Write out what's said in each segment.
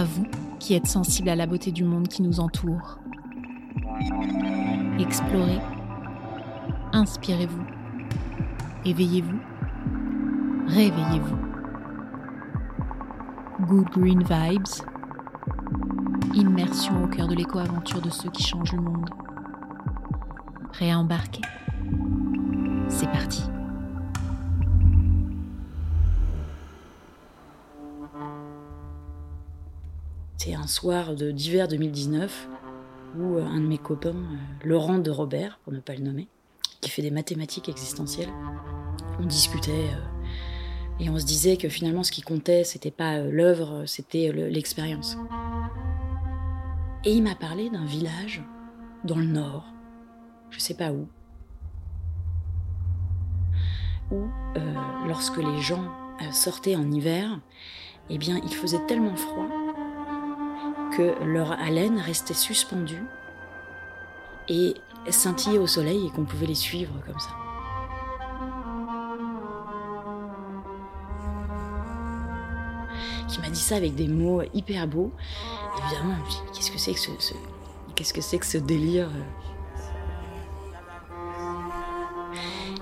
À vous qui êtes sensible à la beauté du monde qui nous entoure. Explorez, inspirez-vous, éveillez-vous, réveillez-vous. Good Green Vibes, immersion au cœur de l'éco-aventure de ceux qui changent le monde. Prêt à embarquer C'est parti. Un soir d'hiver 2019 où euh, un de mes copains, euh, Laurent de Robert, pour ne pas le nommer, qui fait des mathématiques existentielles, on discutait euh, et on se disait que finalement ce qui comptait, c'était pas l'œuvre, c'était l'expérience. Et il m'a parlé d'un village dans le nord, je sais pas où, où lorsque les gens sortaient en hiver, eh bien il faisait tellement froid que leur haleine restait suspendue et scintillait au soleil et qu'on pouvait les suivre comme ça. Qui m'a dit ça avec des mots hyper beaux. Évidemment, qu'est-ce que c'est que ce, qu'est-ce que c'est que ce délire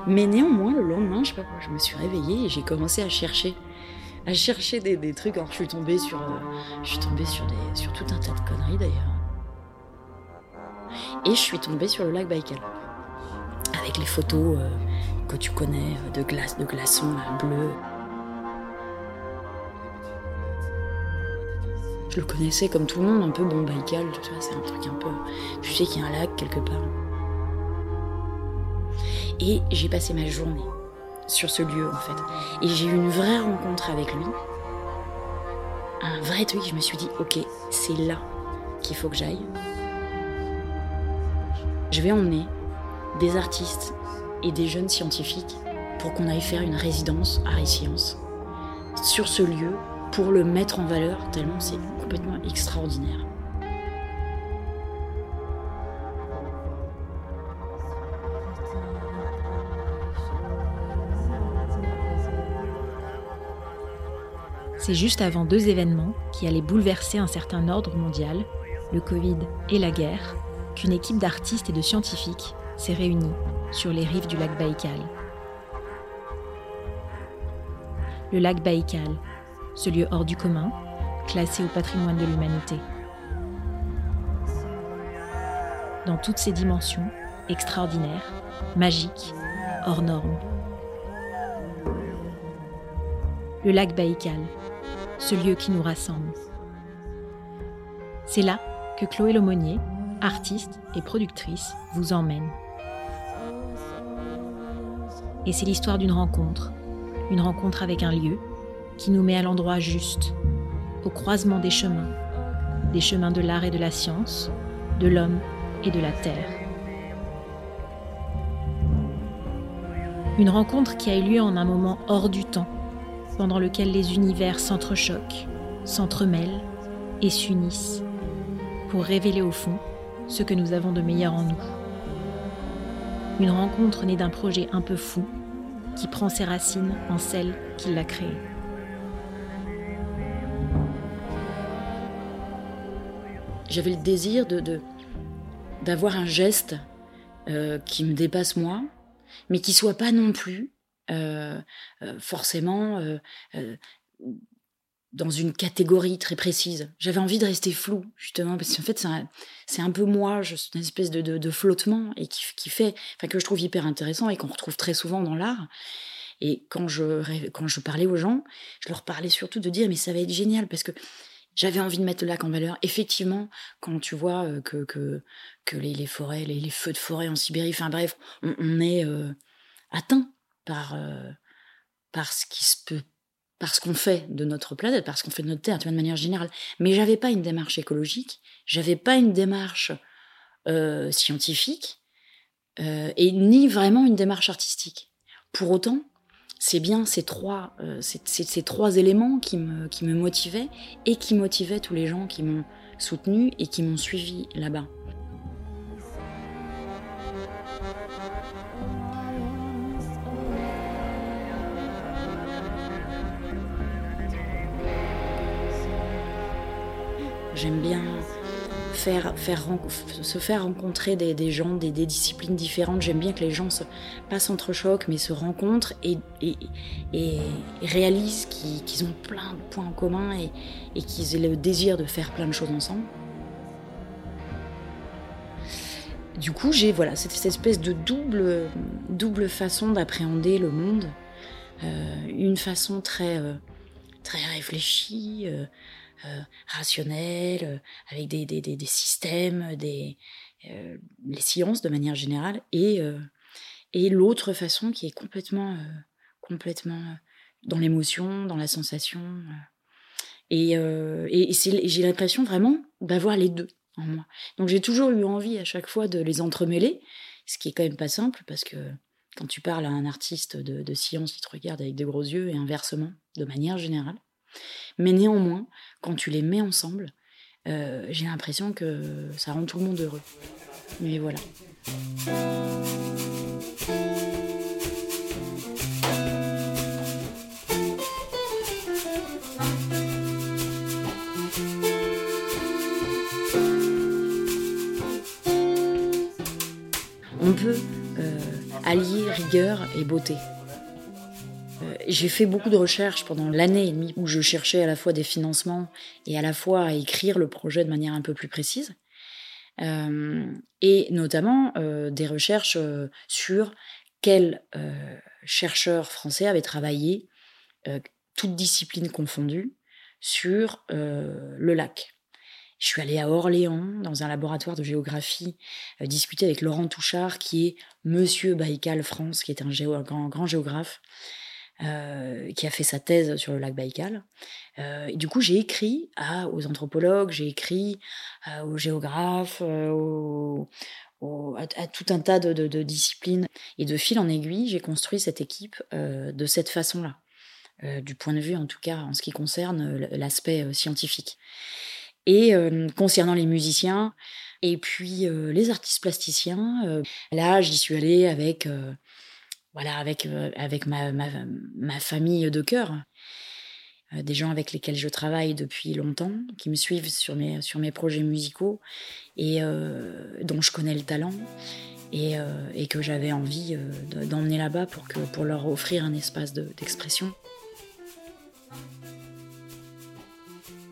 Mais néanmoins, le lendemain, je sais pas je me suis réveillée et j'ai commencé à chercher à chercher des, trucs. Alors je suis tombée sur, euh, je suis tombée sur, des, sur tout un tas de conneries d'ailleurs. Et je suis tombée sur le lac Baïkal. Avec les photos euh, que tu connais euh, de glace, de glaçons bleus. Je le connaissais comme tout le monde, un peu bon Baïkal, tu vois, c'est un truc un peu. Tu sais qu'il y a un lac quelque part. Et j'ai passé ma journée sur ce lieu en fait. Et j'ai eu une vraie rencontre avec lui. Un vrai truc, je me suis dit, ok, c'est là qu'il faut que j'aille. Je vais emmener des artistes et des jeunes scientifiques pour qu'on aille faire une résidence à Science sur ce lieu pour le mettre en valeur tellement c'est complètement extraordinaire. C'est juste avant deux événements qui allaient bouleverser un certain ordre mondial, le Covid et la guerre, qu'une équipe d'artistes et de scientifiques s'est réunie sur les rives du lac Baïkal. Le lac Baïkal, ce lieu hors du commun, classé au patrimoine de l'humanité. Dans toutes ses dimensions, extraordinaires, magiques, hors normes. Le lac Baïkal, ce lieu qui nous rassemble. C'est là que Chloé Lomonier, artiste et productrice, vous emmène. Et c'est l'histoire d'une rencontre, une rencontre avec un lieu qui nous met à l'endroit juste, au croisement des chemins, des chemins de l'art et de la science, de l'homme et de la terre. Une rencontre qui a eu lieu en un moment hors du temps, pendant lequel les univers s'entrechoquent, s'entremêlent et s'unissent pour révéler au fond ce que nous avons de meilleur en nous. Une rencontre née d'un projet un peu fou qui prend ses racines en celle qui l'a créé. J'avais le désir de, d'avoir un geste euh, qui me dépasse moi, mais qui soit pas non plus forcément euh, dans une catégorie très précise. J'avais envie de rester flou, justement, parce qu'en fait, c'est un, peu moi, je, une espèce de, flottement, et qui, qui fait, enfin, que je trouve hyper intéressant et qu'on retrouve très souvent dans l'art. Et quand je, quand je parlais aux gens, je leur parlais surtout de dire, mais ça va être génial, parce que j'avais envie de mettre le lac en valeur. Effectivement, quand tu vois que, que, que les, forêts, les, feux de forêt en Sibérie, enfin bref, on, est atteint par, euh, par ce qui se peut parce qu'on fait de notre planète, parce qu'on fait de notre terre, tu de manière générale. Mais j'avais pas une démarche écologique, j'avais pas une démarche euh, scientifique, euh, et ni vraiment une démarche artistique. Pour autant, c'est bien ces trois, ces, trois éléments qui me, qui me motivaient et qui motivaient tous les gens qui m'ont soutenu et qui m'ont suivi là-bas. J'aime bien faire, faire, se faire rencontrer des, gens, des, disciplines différentes. J'aime bien que les gens se, pas s'entrechoquent, mais se rencontrent et, réalisent qu'ils ont plein de points en commun et, et qu'ils aient le désir de faire plein de choses ensemble. Du coup, j'ai voilà cette, espèce de double, double façon d'appréhender le monde. Euh, une façon très, euh, très réfléchie, euh, rationnelle, avec des, des, des, systèmes, des, les sciences de manière générale, et, et l'autre façon qui est complètement, complètement dans l'émotion, dans la sensation. Et, et j'ai l'impression vraiment d'avoir les deux. Donc j'ai toujours eu envie à chaque fois de les entremêler, ce qui est quand même pas simple parce que quand tu parles à un artiste de, science, il te regarde avec des gros yeux et inversement, de manière générale. Mais néanmoins, quand tu les mets ensemble, euh, j'ai l'impression que ça rend tout le monde heureux. Mais voilà. on peut euh, allier rigueur et beauté. Euh, j'ai fait beaucoup de recherches pendant l'année et demie où je cherchais à la fois des financements et à la fois à écrire le projet de manière un peu plus précise. Euh, et notamment des recherches sur quels chercheurs français avaient travaillé, toutes disciplines confondues, sur le lac. Je suis allée à Orléans, dans un laboratoire de géographie, euh, discuter avec Laurent Touchard, qui est Monsieur Baïkal France, qui est un, grand, géographe, euh, qui a fait sa thèse sur le lac Baïkal. Euh, du coup, j'ai écrit aux anthropologues, j'ai écrit aux géographes, à, tout un tas de, disciplines. Et de fil en aiguille, j'ai construit cette équipe de cette façon-là, du point de vue, en tout cas, en ce qui concerne l'aspect scientifique. Et euh, concernant les musiciens, et puis euh, les artistes plasticiens, euh, là, j'y suis allée avec, voilà, avec, avec ma, famille de cœur des gens avec lesquels je travaille depuis longtemps, qui me suivent sur mes, sur mes projets musicaux et dont je connais le talent et, et que j'avais envie d'emmener là-bas pour leur offrir un espace d'expression.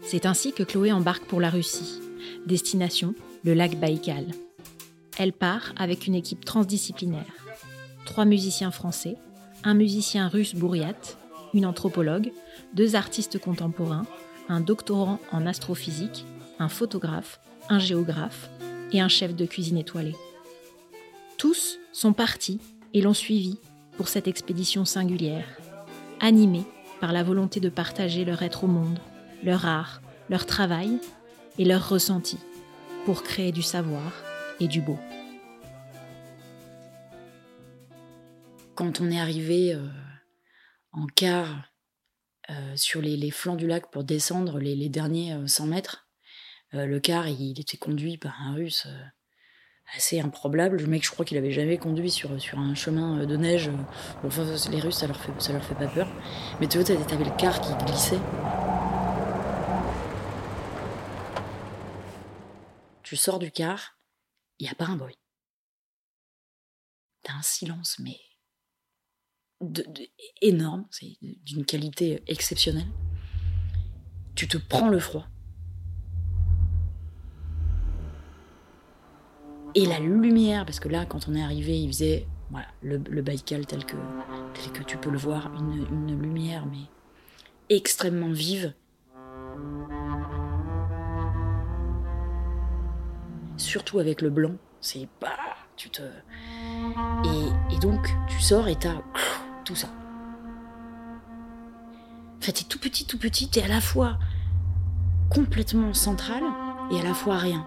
C'est ainsi que Chloé embarque pour la Russie. Destination, le lac Baïkal. Elle part avec une équipe transdisciplinaire. Trois musiciens français, un musicien russe bourriat, une anthropologue, deux artistes contemporains, un doctorant en astrophysique, un photographe, un géographe et un chef de cuisine étoilé. Tous sont partis et l'ont suivi pour cette expédition singulière, animés par la volonté de partager leur être au monde leur art, leur travail et leur ressenti pour créer du savoir et du beau. Quand on est arrivé euh, en car euh, sur les, flancs du lac pour descendre les, derniers 100 euh, mètres, le car il était conduit par un russe assez improbable. Le mec, je crois qu'il avait jamais conduit sur, un chemin de neige. enfin, les Russes, ça leur fait, ça leur fait pas peur. Mais tu vois, t'avais le car qui glissait. Tu sors du car, il n'y a pas un bruit. T'as un silence, mais énorme, c'est d'une qualité exceptionnelle. Tu te prends le froid. Et la lumière, parce que là, quand on est arrivé, il faisait voilà, le, Baïkal tel que, tu peux le voir, une, lumière, mais extrêmement vive. surtout avec le blanc, c'est tu te. Et, donc, tu sors et t'as ça. En fait, t'es tout petit, tout petit, t'es à la fois complètement central et à la fois rien.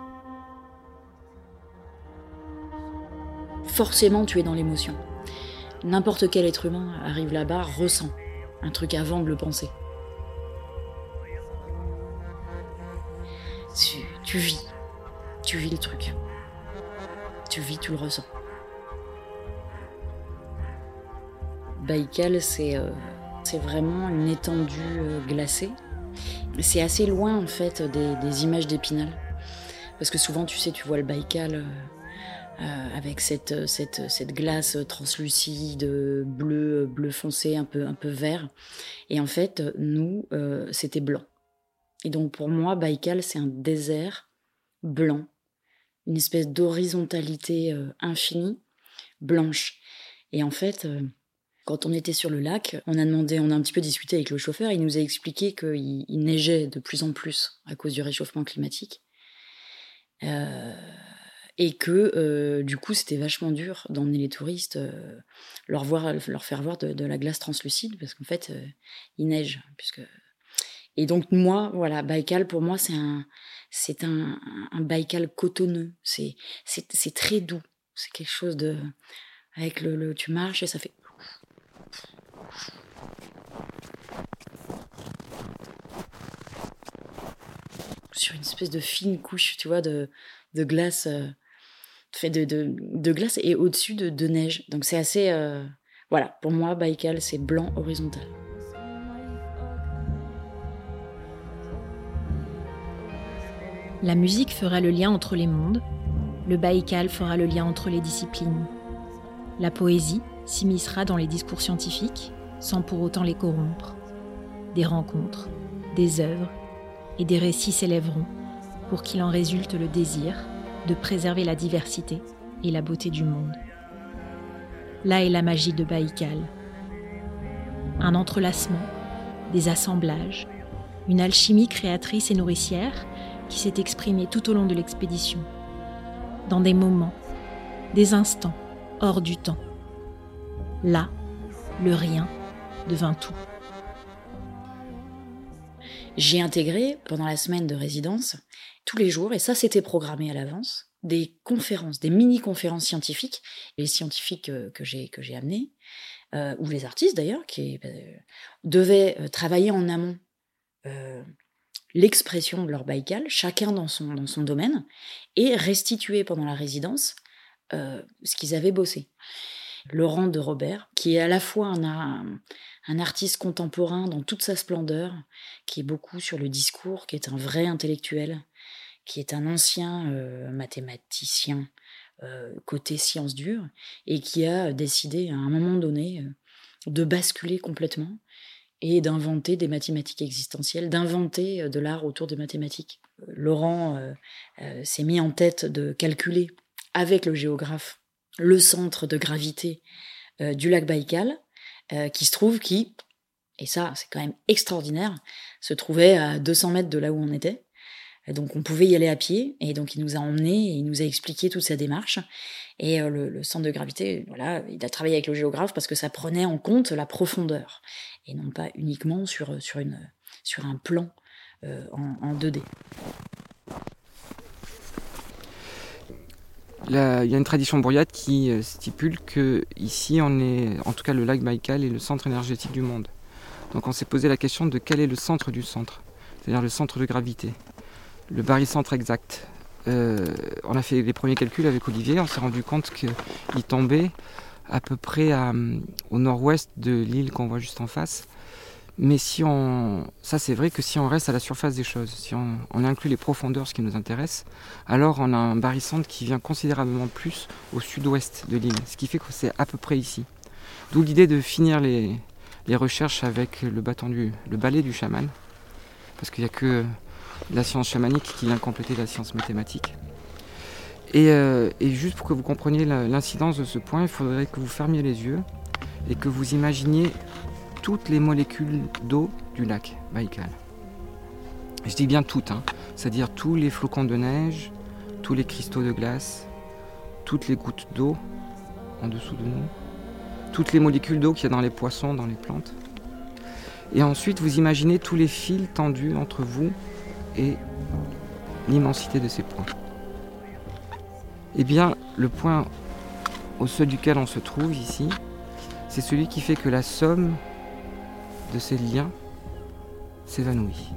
Forcément, tu es dans l'émotion. N'importe quel être humain arrive là-bas, ressent un truc avant de le penser. tu vis tu vis le truc. Tu vis, tu le ressens. Baïkal, c'est euh, vraiment une étendue euh, glacée. c'est assez loin en fait des, images d'Épinal. Parce que souvent, tu sais, tu vois le Baïkal euh, avec cette, cette, cette, glace translucide, bleu, bleu foncé, un peu, un peu vert. Et en fait, nous, c'était blanc. Et donc pour moi, Baïkal, c'est un désert blanc, une espèce d'horizontalité infinie, blanche. Et en fait, quand on était sur le lac, on a demandé, on a un petit peu discuté avec le chauffeur, il nous a expliqué qu'il neigeait de plus en plus à cause du réchauffement climatique. Euh, et que euh, du coup c'était vachement dur d'emmener les touristes, euh, leur, voir, leur faire voir de, la glace translucide, parce qu'en fait il neige. Puisque... Et donc moi, voilà, Baïkal pour moi c'est un, c'est un, Baïkal cotonneux, c'est, c'est, très doux, c'est quelque chose de... Avec le, le, tu marches et ça fait sur une espèce de fine couche, tu vois, de, de glace, euh, fait de, de, glace et au-dessus de, de, neige. Donc c'est assez, euh, voilà, pour moi, Baïkal, c'est blanc horizontal. La musique fera le lien entre les mondes, le Baïkal fera le lien entre les disciplines. La poésie s'immiscera dans les discours scientifiques, sans pour autant les corrompre. Des rencontres, des œuvres et des récits s'élèveront pour qu'il en résulte le désir de préserver la diversité et la beauté du monde. Là est la magie de Baïkal. Un entrelacement, des assemblages, une alchimie créatrice et nourricière qui s'est exprimée tout au long de l'expédition, dans des moments, des instants hors du temps. Là, le rien devint tout. J'ai intégré pendant la semaine de résidence tous les jours, et ça c'était programmé à l'avance, des conférences, des mini-conférences scientifiques, les scientifiques euh, que j'ai que j'ai amenés, euh, ou les artistes d'ailleurs, qui euh, devaient travailler en amont l'expression de leur baïkal, chacun dans son, dans son domaine, et restituer pendant la résidence ce qu'ils avaient bossé. Laurent de Robert, qui est à la fois un, artiste contemporain dans toute sa splendeur, qui est beaucoup sur le discours, qui est un vrai intellectuel, qui est un ancien euh, mathématicien euh, côté sciences dures, et qui a décidé à un moment donné euh, de basculer complètement et d'inventer des mathématiques existentielles, d'inventer de l'art autour des mathématiques. Laurent s'est mis en tête de calculer avec le géographe le centre de gravité euh, du lac Baïkal, euh, qui se trouve qui, et ça c'est quand même extraordinaire, se trouvait à 200 mètres de là où on était. Donc on pouvait y aller à pied, et donc il nous a emmenés, et il nous a expliqué toute sa démarche. Et euh, le, centre de gravité, voilà, il a travaillé avec le géographe parce que ça prenait en compte la profondeur, et non pas uniquement sur, sur, une, sur un plan en, en 2D. Il y a une tradition bourriate qui euh, stipule que ici on est, en tout cas le lac Baïkal est le centre énergétique du monde. Donc on s'est posé la question de quel est le centre du centre, c'est-à-dire le centre de gravité, le barycentre exact. Euh, on a fait les premiers calculs avec Olivier, on s'est rendu compte qu'il tombait à peu près au nord-ouest de l'île qu'on voit juste en face, mais si on, ça c'est vrai que si on reste à la surface des choses, si on, inclut les profondeurs, ce qui nous intéresse, alors on a un barycentre qui vient considérablement plus au sud-ouest de l'île, ce qui fait que c'est à peu près ici. D'où l'idée de finir les, recherches avec le bâton du, le balai du chaman, parce qu'il n'y a que la science chamanique qui vient compléter la science mathématique. Et, euh, et juste pour que vous compreniez l'incidence de ce point, il faudrait que vous fermiez les yeux et que vous imaginiez toutes les molécules d'eau du lac Baïkal. Je dis bien toutes, hein. c'est-à-dire tous les flocons de neige, tous les cristaux de glace, toutes les gouttes d'eau en dessous de nous, toutes les molécules d'eau qu'il y a dans les poissons, dans les plantes. Et ensuite, vous imaginez tous les fils tendus entre vous et l'immensité de ces points. Eh bien, le point au seuil duquel on se trouve ici, c'est celui qui fait que la somme de ces liens s'évanouit.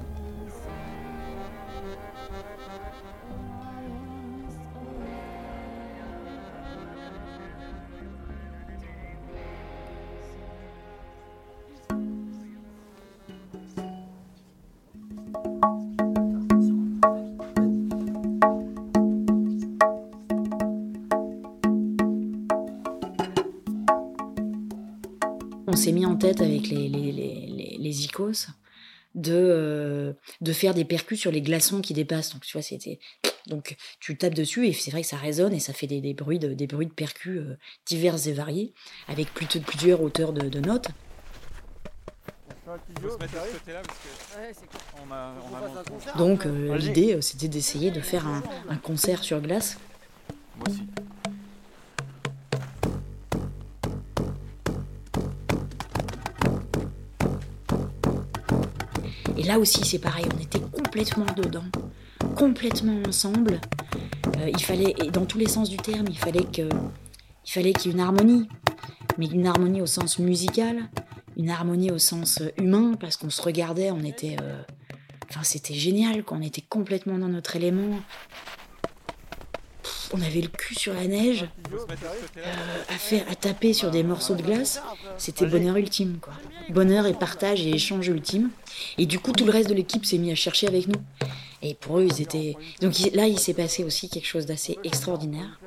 On s'est mis en tête avec les, les, les, les, icos de, euh, de faire des percus sur les glaçons qui dépassent. Donc, tu vois, c'était. Donc, tu tapes dessus et c'est vrai que ça résonne et ça fait des, des bruits, de, des bruits de percus euh, divers et variés, avec plutôt, plusieurs hauteurs de, de notes. Donc, euh, l'idée, c'était d'essayer de faire un, un concert sur glace. Moi aussi. Et là aussi, c'est pareil, on était complètement dedans, complètement ensemble. Euh, il fallait, et dans tous les sens du terme, il fallait que, il fallait qu'il y ait une harmonie, mais une harmonie au sens musical, une harmonie au sens humain, parce qu'on se regardait, on était, euh, enfin, c'était génial, qu'on était complètement dans notre élément on avait le cul sur la neige, euh, à, faire, à taper sur des morceaux de glace. C'était bonheur ultime, quoi. Bonheur et partage et échange ultime. Et du coup, tout le reste de l'équipe s'est mis à chercher avec nous. Et pour eux, ils étaient. Donc là, il s'est passé aussi quelque chose d'assez extraordinaire.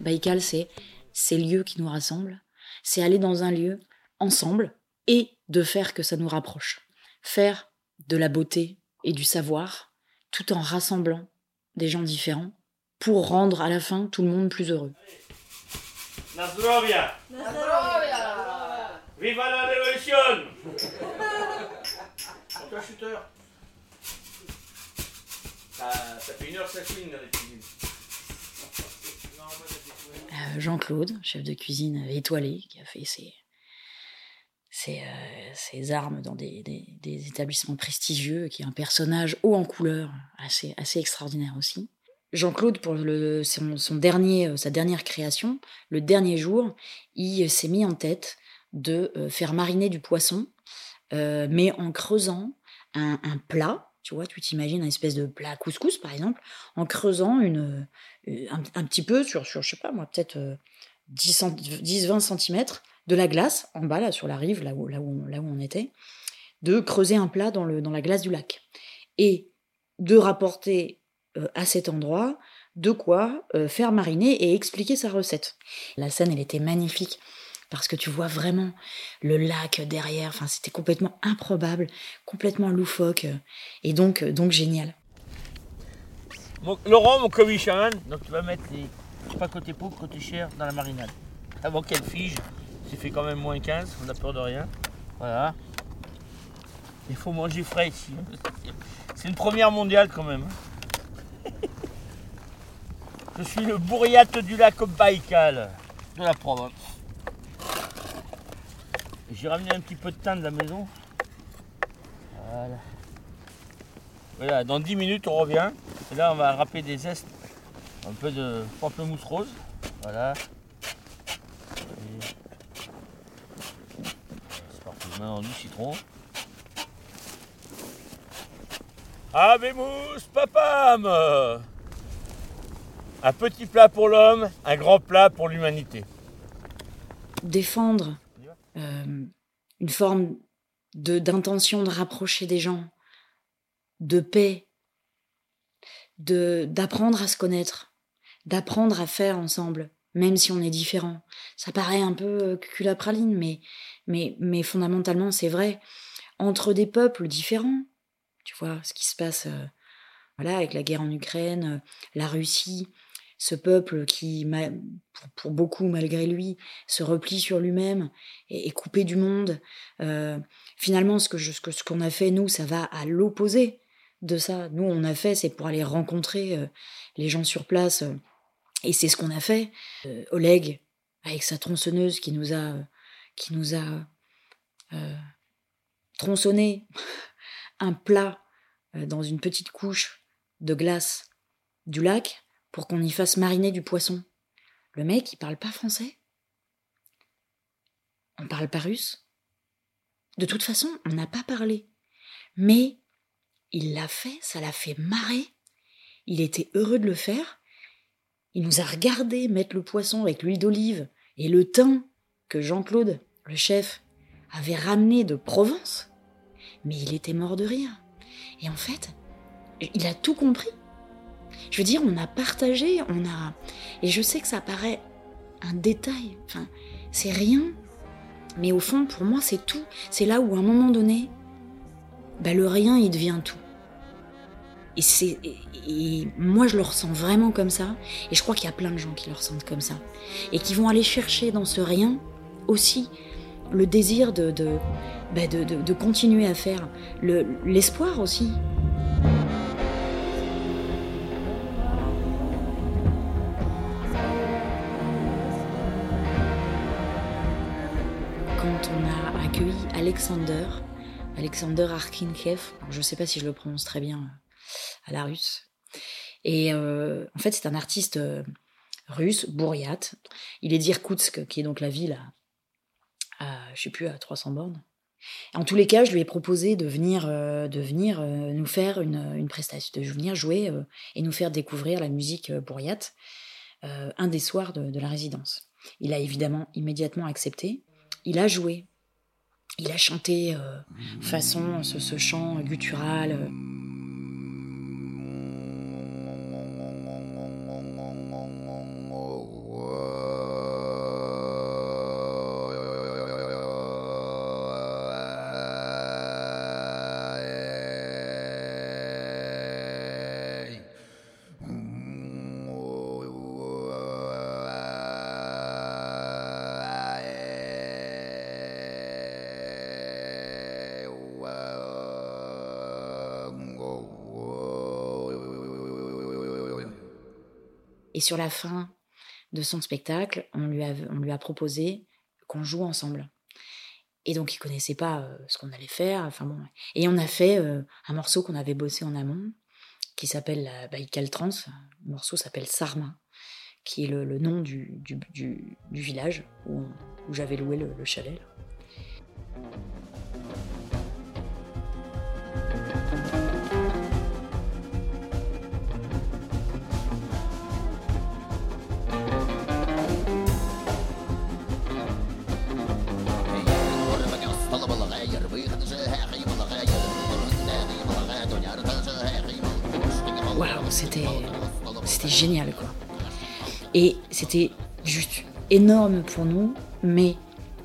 Baïkal, c'est ces lieux qui nous rassemblent. C'est aller dans un lieu ensemble et de faire que ça nous rapproche. Faire de la beauté et du savoir tout en rassemblant des gens différents pour rendre à la fin tout le monde plus heureux. Viva la révolution. Euh, Jean-Claude, chef de cuisine étoilé, qui a fait ses, ses, euh, armes dans des, établissements prestigieux, qui est un personnage haut en couleur, assez, assez extraordinaire aussi. Jean-Claude, pour le, son, dernier, euh, sa dernière création, le dernier jour, il s'est mis en tête de euh, faire mariner du poisson, mais en creusant un, plat, tu vois, tu t'imagines un espèce de plat couscous par exemple, en creusant une, un, petit peu sur, sur, je sais pas moi, peut-être 10-20 cm de la glace, en bas, là, sur la rive, là où, là où, on, là où on était, de creuser un plat dans, le, dans la glace du lac. Et de rapporter euh, à cet endroit de quoi euh, faire mariner et expliquer sa recette. La scène, elle était magnifique parce que tu vois vraiment le lac derrière. Enfin, c'était complètement improbable, complètement loufoque et donc, euh, donc génial. Laurent, mon comichon, donc tu vas mettre les pas côté peau, côté chair dans la marinade avant qu'elle fige. Fait quand même moins 15, on n'a peur de rien. Voilà. Il faut manger frais ici. C'est une première mondiale quand même. Hein. Je suis le bourriate du lac Baïkal de la Provence. J'ai ramené un petit peu de thym de la maison. Voilà. Voilà, dans 10 minutes on revient. Et là on va râper des zestes. Un peu de pamplemousse rose. Voilà. Du citron. Papam Un petit plat pour l'homme, un grand plat pour l'humanité. Défendre euh, une forme de d'intention de rapprocher des gens, de paix, de d'apprendre à se connaître, d'apprendre à faire ensemble, même si on est différent. Ça paraît un peu euh, culapraline, mais mais, mais fondamentalement, c'est vrai. Entre des peuples différents, tu vois, ce qui se passe euh, voilà, avec la guerre en Ukraine, euh, la Russie, ce peuple qui, pour, beaucoup malgré lui, se replie sur lui-même et est coupé du monde. Finalement, ce que ce qu'on a fait nous, ça va à l'opposé de ça. Nous, on a fait, c'est pour aller rencontrer les gens sur place, et c'est ce qu'on a fait. Oleg, avec sa tronçonneuse, qui nous a qui nous a euh, tronçonné un plat euh, dans une petite couche de glace du lac pour qu'on y fasse mariner du poisson. Le mec, il parle pas français. On parle pas russe. De toute façon, on n'a pas parlé. Mais il l'a fait, ça l'a fait marrer. Il était heureux de le faire. Il nous a regardé mettre le poisson avec l'huile d'olive et le thym que Jean-Claude, le chef, avait ramené de Provence. Mais il était mort de rire. Et en fait, il a tout compris. Je veux dire, on a partagé, on a. Et je sais que ça paraît un détail. Enfin, c'est rien. Mais au fond, pour moi, c'est tout. C'est là où, à un moment donné, bah, le rien, il devient tout. Et, c'est, et, moi, je le ressens vraiment comme ça. Et je crois qu'il y a plein de gens qui le ressentent comme ça. Et qui vont aller chercher dans ce rien aussi le désir de, de, bah, de, de continuer à faire, le, l'espoir aussi. Quand on a accueilli Alexander, Alexander Arkinkev, je ne sais pas si je le prononce très bien à la russe, et euh, en fait c'est un artiste euh, russe, Bouriat. Il est d'Irkoutsk, qui est donc la ville à, à, je sais plus, à 300 bornes. En tous les cas, je lui ai proposé de venir, euh, de venir nous faire une, une, prestation, de venir jouer et nous faire découvrir la musique Bouriat un des soirs de, la résidence. Il a évidemment immédiatement accepté. Il a joué. Il a chanté façon ce, ce, chant guttural. Sur la fin de son spectacle, on lui a, proposé qu'on joue ensemble. Et donc, il connaissait pas euh, ce qu'on allait faire. Enfin bon. Et on a fait euh, un morceau qu'on avait bossé en amont, qui s'appelle la Baïkal Trans. Le morceau s'appelle Sarma, qui est le, nom du, village où, j'avais loué le, le chalet. C'était génial quoi. Et c'était juste énorme pour nous, mais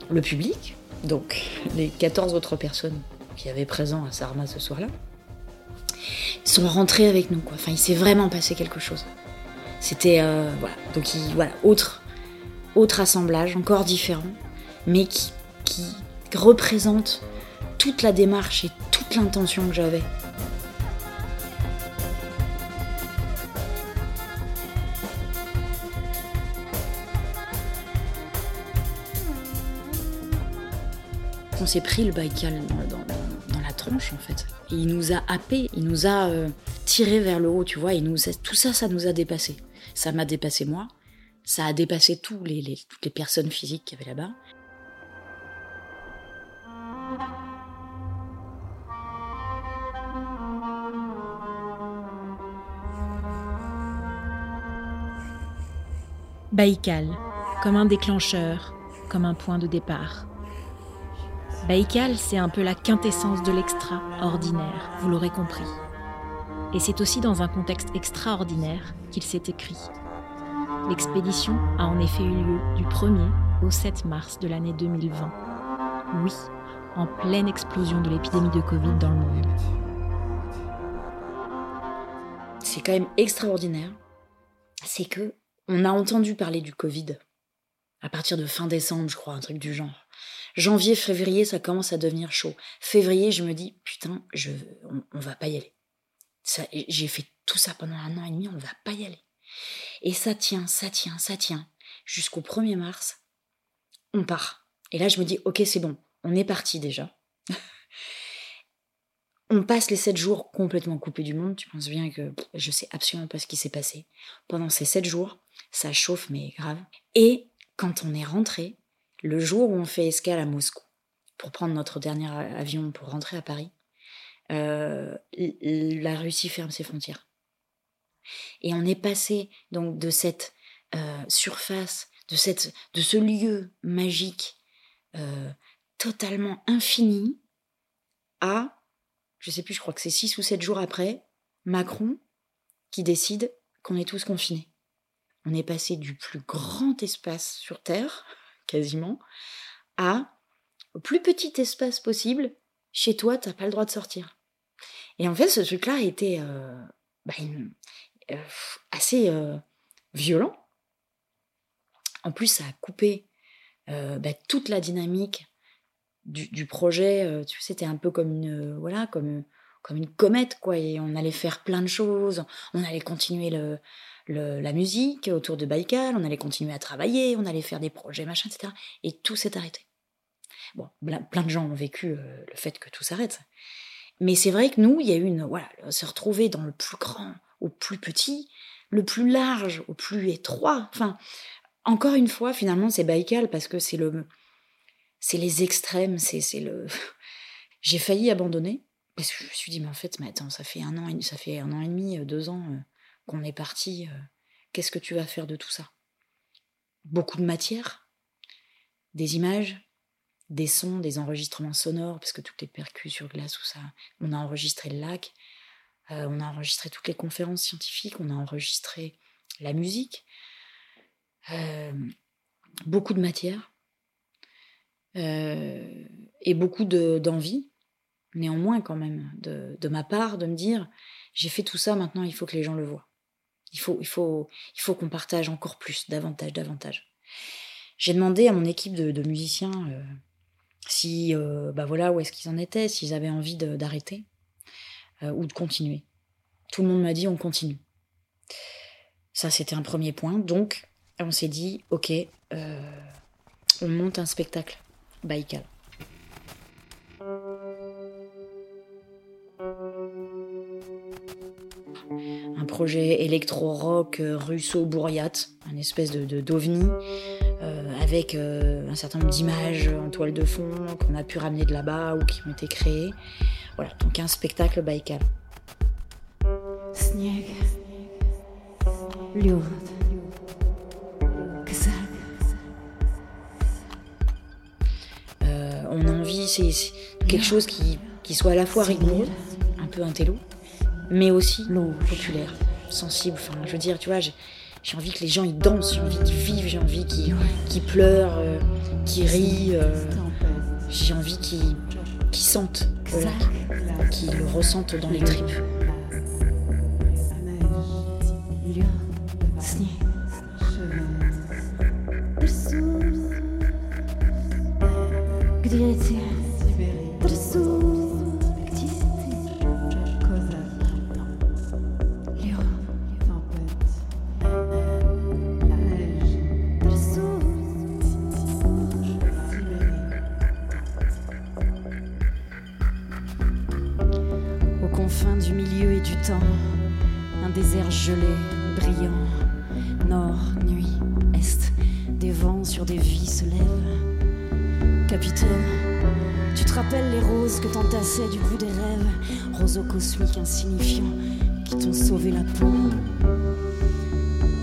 le public, donc les 14 autres personnes qui avaient présent à Sarma ce soir-là, sont rentrés avec nous quoi. Enfin, il s'est vraiment passé quelque chose. C'était euh, voilà, donc il, voilà, autre assemblage encore différent, mais qui représente toute la démarche et toute l'intention que j'avais. On s'est pris le Baïkal dans, la tronche en fait. Et il nous a happé, il nous a euh, tiré vers le haut, tu vois. Il nous tout ça, ça nous a dépassé. Ça m'a dépassé moi. Ça a dépassé tous les, toutes les personnes physiques qu'il y avait là-bas. Baïkal, comme un déclencheur, comme un point de départ. Baïkal, c'est un peu la quintessence de l'extraordinaire, vous l'aurez compris. Et c'est aussi dans un contexte extraordinaire qu'il s'est écrit. L'expédition a en effet eu lieu du 1er au 7 mars de l'année 2020. Oui, en pleine explosion de l'épidémie de Covid dans le monde. C'est quand même extraordinaire. C'est que on a entendu parler du Covid à partir de fin décembre, je crois, un truc du genre. Janvier, février, ça commence à devenir chaud. Février, je me dis, putain, je, on, on va pas y aller. J'ai fait tout ça pendant un an et demi, on va pas y aller. Et ça tient, ça tient, ça tient. Jusqu'au 1er mars, on part. Et là, je me dis, ok, c'est bon, on est parti déjà. on passe les sept jours complètement coupés du monde. Tu penses bien que je sais absolument pas ce qui s'est passé. Pendant ces sept jours, ça chauffe, mais grave. Et quand on est rentré, le jour où on fait escale à Moscou pour prendre notre dernier avion pour rentrer à Paris, euh, la Russie ferme ses frontières. Et on est passé donc de cette euh, surface, de, cette, de ce lieu magique euh, totalement infini à, je sais plus, je crois que c'est six ou sept jours après, Macron qui décide qu'on est tous confinés. On est passé du plus grand espace sur Terre, quasiment, à au plus petit espace possible. Chez toi, t'as pas le droit de sortir. Et en fait, ce truc-là était euh, bah, euh, assez euh, violent. En plus, ça a coupé bah, toute la dynamique du, projet. tu sais, c'était un peu comme une, voilà, comme, comme une comète, quoi. Et on allait faire plein de choses. On allait continuer le, la musique autour de Baïkal, on allait continuer à travailler, on allait faire des projets, machin, etc. Et tout s'est arrêté. Bon, plein de gens ont vécu euh, le fait que tout s'arrête. Mais c'est vrai que nous, il y a eu une. Voilà, se retrouver dans le plus grand au plus petit, le plus large au plus étroit. Enfin, encore une fois, finalement, c'est Baïkal parce que c'est le. C'est les extrêmes, c'est le. J'ai failli abandonner parce que je me suis dit, mais en fait, mais attends, ça fait un an, ça fait un an et demi, deux ans. Qu'on est parti, euh, qu'est-ce que tu vas faire de tout ça? Beaucoup de matière, des images, des sons, des enregistrements sonores, parce que toutes les percus sur glace, ou ça. On a enregistré le lac, euh, on a enregistré toutes les conférences scientifiques, on a enregistré la musique, euh, beaucoup de matière et beaucoup d'envie, néanmoins quand même, de ma part, de me dire j'ai fait tout ça, maintenant il faut que les gens le voient. Il faut, il faut, il faut qu'on partage encore plus, davantage, davantage. J'ai demandé à mon équipe de, musiciens euh, si, euh, bah voilà, où est-ce qu'ils en étaient, s'ils avaient envie d'arrêter euh, ou de continuer. Tout le monde m'a dit on continue. Ça, c'était un premier point. Donc, on s'est dit, ok, on monte un spectacle Baïkal. Projet électro-rock euh, russo-bourriate, un espèce de d'ovni, euh, avec euh, un certain nombre d'images en toile de fond qu'on a pu ramener de là-bas ou qui ont été créées. Voilà, donc un spectacle Baïkal. on a envie, c'est quelque chose qui, qui soit à la fois rigoureux, un peu intello, mais aussi populaire sensible. Enfin, je veux dire, tu vois, j'ai envie que les gens ils dansent, j'ai envie qu'ils vivent, j'ai envie qu'ils pleurent, euh, qu'ils rient, euh, j'ai envie qu'ils sentent qu'ils le ressentent dans les tripes. Cosmiques insignifiants qui t'ont sauvé la peau.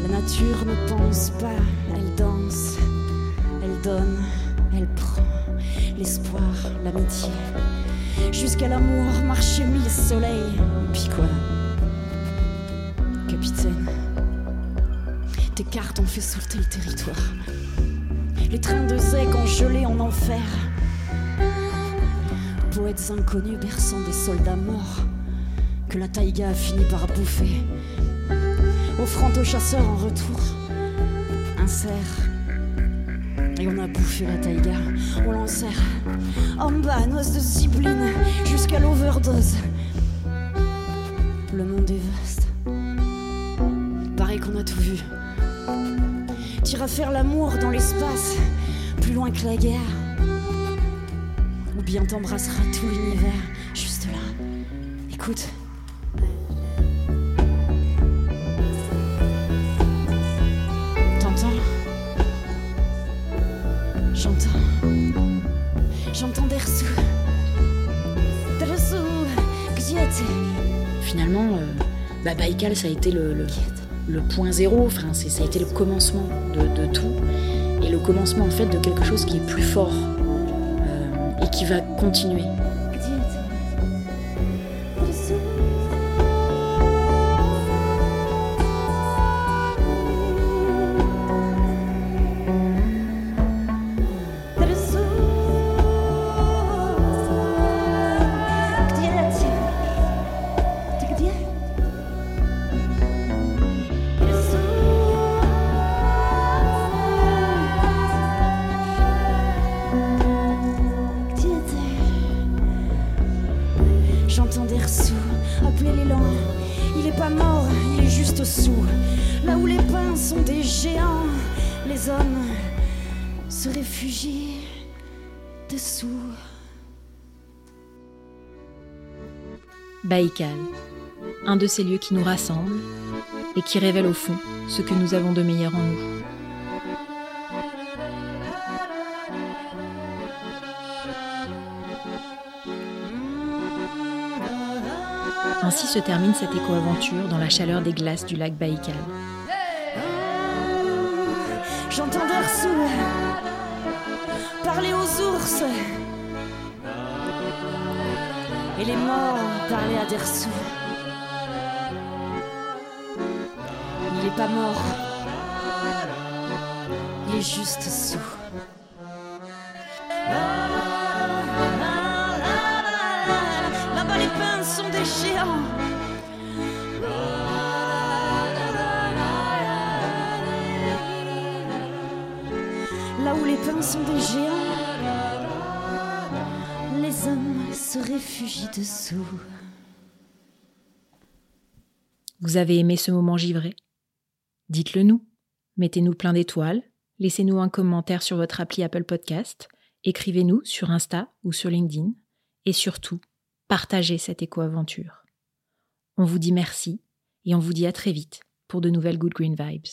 La nature ne pense pas, elle danse, elle donne, elle prend l'espoir, l'amitié. Jusqu'à l'amour, marcher mille soleils. Et puis quoi Capitaine, tes cartes ont fait sauter le territoire. Les trains de zègue ont gelé en enfer. Poètes inconnus berçant des soldats morts que la taïga a fini par bouffer, offrant aux chasseurs en retour un cerf. Et on a bouffé la taïga, on l'enserre en bas, noce de zibline, jusqu'à l'overdose. Le monde est vaste. Paraît qu'on a tout vu. T'iras faire l'amour dans l'espace, plus loin que la guerre. Bien t'embrasseras tout l'univers, juste là. Écoute. finalement, euh, bah, Baïkal, ça a été le, point zéro, enfin, ça a été le commencement de, tout, et le commencement en fait de quelque chose qui est plus fort qui va continuer. Baïkal, un de ces lieux qui nous rassemblent et qui révèle au fond ce que nous avons de meilleur en nous. Ainsi se termine cette éco-aventure dans la chaleur des glaces du lac Baïkal. J'entends Dersou parler aux ours. Et les morts parler à Dersou. Il est pas mort. Il est juste sous. Là-bas les pins sont des géants. Là où les pins sont des géants, se réfugient dessous. Vous avez aimé ce moment givré? Dites-le nous. Mettez-nous plein d'étoiles, laissez-nous un commentaire sur votre appli Apple Podcast, écrivez-nous sur Insta ou sur LinkedIn, et surtout, partagez cette éco-aventure. On vous dit merci et on vous dit à très vite pour de nouvelles Good Green Vibes.